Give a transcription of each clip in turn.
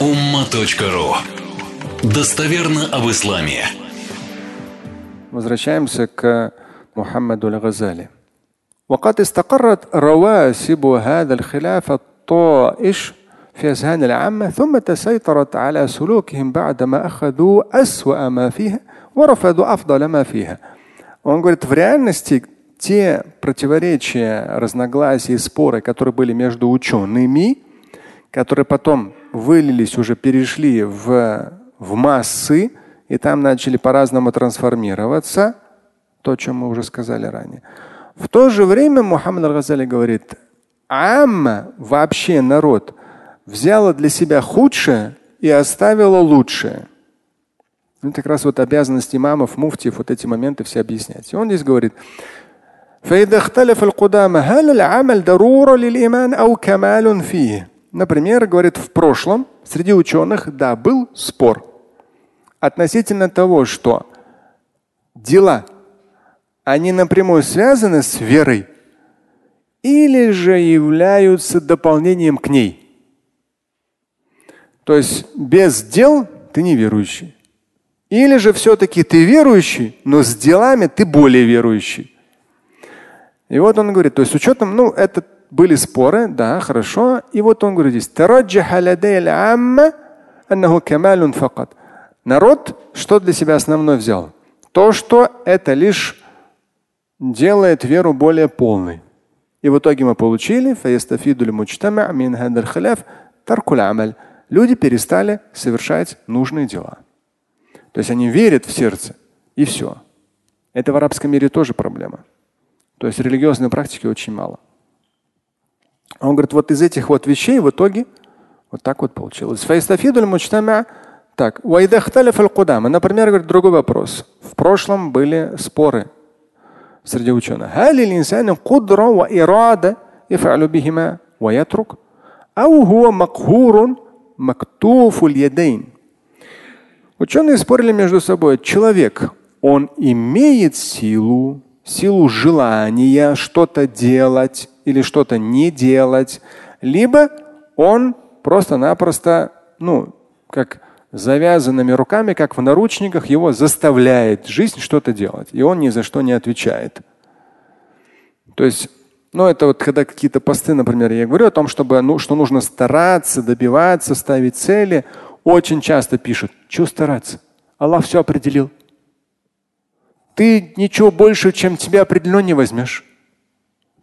umma.ru Достоверно об исламе. Возвращаемся к Мухаммаду Аль-Газали. وقد استقرت رواسب هذا الخلاف الطائش في أذهان العامة ثم تسيطرت على سلوكهم بعدما أخذوا أسوأ ما فيها ورفضوا أفضل ما فيها. Он говорит, в реальности те противоречия, разногласия и споры, которые были между учеными, которые потом вылились, уже перешли в, в массы, и там начали по-разному трансформироваться, то, о чем мы уже сказали ранее. В то же время Мухаммад Аль-Газали говорит, Амма, вообще народ, взяла для себя худшее и оставила лучшее. Ну, как раз вот обязанность имамов, муфтиев вот эти моменты все объяснять. И он здесь говорит, فإذا اختلف القدامى هل العمل ضرورة للإيمان أو كمال فيه؟ Например, говорит, в прошлом среди ученых, да, был спор относительно того, что дела, они напрямую связаны с верой или же являются дополнением к ней. То есть без дел ты не верующий. Или же все-таки ты верующий, но с делами ты более верующий. И вот он говорит, то есть с учетом, ну, это были споры, да, хорошо. И вот он говорит здесь, народ что для себя основной взял? То, что это лишь делает веру более полной. И в итоге мы получили люди перестали совершать нужные дела. То есть они верят в сердце, и все. Это в арабском мире тоже проблема. То есть религиозной практики очень мало. Он говорит, вот из этих вот вещей в итоге вот так вот получилось. Так, например, говорит другой вопрос. В прошлом были споры среди ученых. Ученые спорили между собой. Человек, он имеет силу, силу желания что-то делать или что-то не делать, либо он просто-напросто, ну, как завязанными руками, как в наручниках, его заставляет жизнь что-то делать, и он ни за что не отвечает. То есть, ну, это вот когда какие-то посты, например, я говорю о том, чтобы, ну, что нужно стараться, добиваться, ставить цели, очень часто пишут, что стараться? Аллах все определил. Ты ничего больше, чем тебе определено, не возьмешь.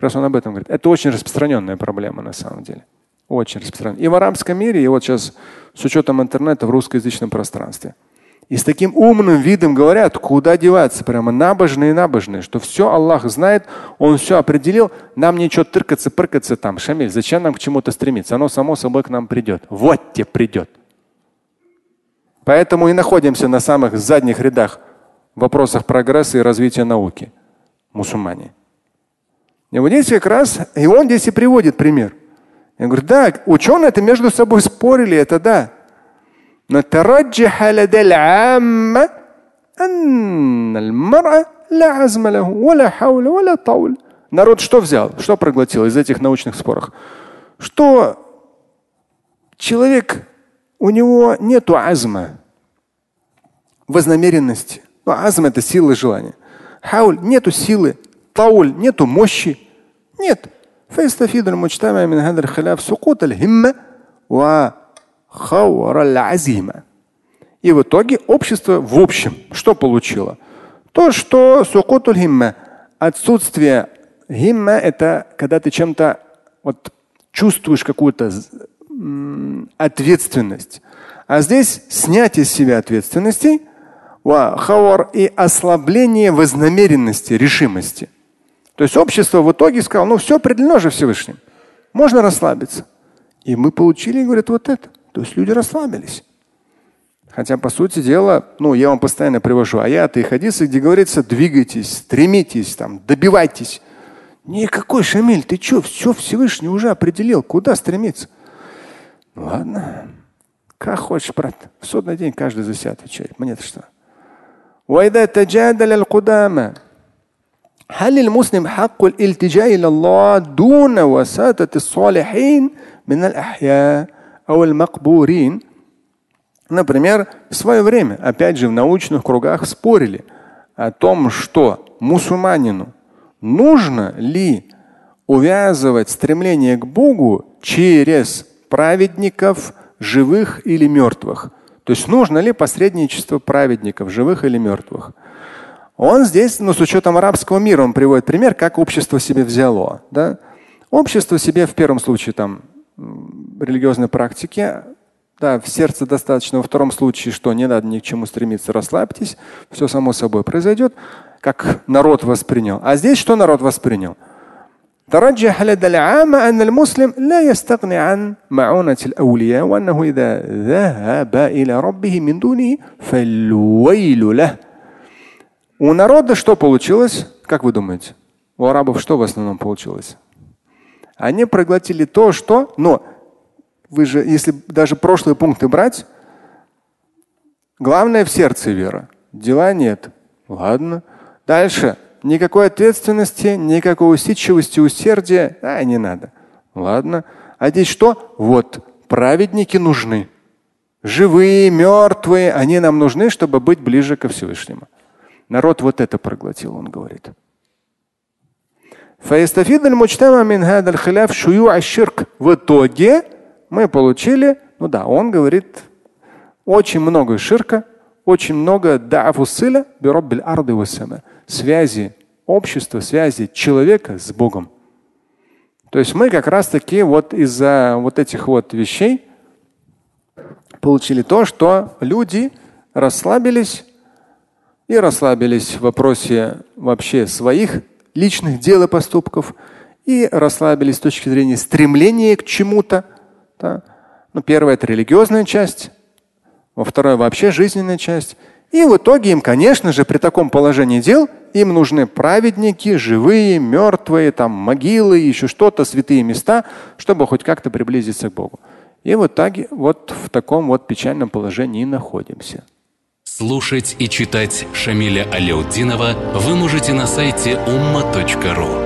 Раз он об этом говорит. Это очень распространенная проблема на самом деле. Очень распространенная. И в арабском мире, и вот сейчас с учетом интернета в русскоязычном пространстве. И с таким умным видом говорят, куда деваться, прямо набожные набожные, что все Аллах знает, Он все определил, нам ничего тыркаться, пыркаться там. Шамиль, зачем нам к чему-то стремиться? Оно само собой к нам придет. Вот тебе придет. Поэтому и находимся на самых задних рядах в вопросах прогресса и развития науки. Мусульмане. И вот здесь как раз, и он здесь и приводит пример. Я говорю, да, ученые это между собой спорили, это да. Но Народ что взял, что проглотил из этих научных споров? Что человек, у него нет азма, вознамеренности, Ну, азм это сила желания. Хауль нету силы, тауль нету мощи. Нет. فيستفيد المجتمع من هذا الخلاف سقوط الهمة وخور العزيمة. И в итоге общество в общем что получило? То, что сукутуль химма, отсутствие химма это когда ты чем-то вот чувствуешь какую-то ответственность. А здесь снятие с себя ответственности и ослабление вознамеренности, решимости. То есть общество в итоге сказало, ну все определено же Всевышним. Можно расслабиться. И мы получили, говорят, вот это. То есть люди расслабились. Хотя, по сути дела, ну, я вам постоянно привожу аят и хадисы, где говорится, двигайтесь, стремитесь, там, добивайтесь. Никакой Шамиль, ты что, все Всевышний уже определил, куда стремиться? Ладно, как хочешь, брат. В судный день каждый за себя отвечает. Мне-то что? وإذا تجادل القدامى هل المسلم حق الالتجاء إلى الله دون وساطة الصالحين من الأحياء أو المقبورين Например, в свое время, опять же, в научных кругах спорили о том, что мусульманину нужно ли увязывать стремление к Богу через праведников, живых или мертвых. То есть нужно ли посредничество праведников, живых или мертвых. Он здесь, ну, с учетом арабского мира, он приводит пример, как общество себе взяло. Да? Общество себе в первом случае там религиозной практики, да, в сердце достаточно. Во втором случае, что не надо ни к чему стремиться, расслабьтесь, все само собой произойдет, как народ воспринял. А здесь что народ воспринял? ترجح لدى العامة أن المسلم لا يستغني عن معونة الأولياء وأنه إذا ذهب إلى ربه من دونه فالويل له. У народа что получилось? Как вы думаете? У арабов что в основном получилось? Они проглотили то, что, но вы же, если даже прошлые пункты брать, главное в сердце вера. Дела нет. Ладно. Дальше. Никакой ответственности, никакой усидчивости, усердия. А, не надо. Ладно. А здесь что? Вот, праведники нужны. Живые, мертвые, они нам нужны, чтобы быть ближе ко Всевышнему. Народ вот это проглотил, он говорит. В итоге мы получили, ну да, он говорит, очень много ширка, очень много. Связи общества, связи человека с Богом. То есть мы как раз таки вот из-за вот этих вот вещей получили то, что люди расслабились и расслабились в вопросе вообще своих личных дел и поступков и расслабились с точки зрения стремления к чему-то. Да. Ну, первое это религиозная часть, во второе вообще жизненная часть. И в итоге им, конечно же, при таком положении дел им нужны праведники, живые, мертвые, там могилы, еще что-то, святые места, чтобы хоть как-то приблизиться к Богу. И в итоге вот в таком вот печальном положении и находимся. Слушать и читать Шамиля Аляутдинова вы можете на сайте umma.ru.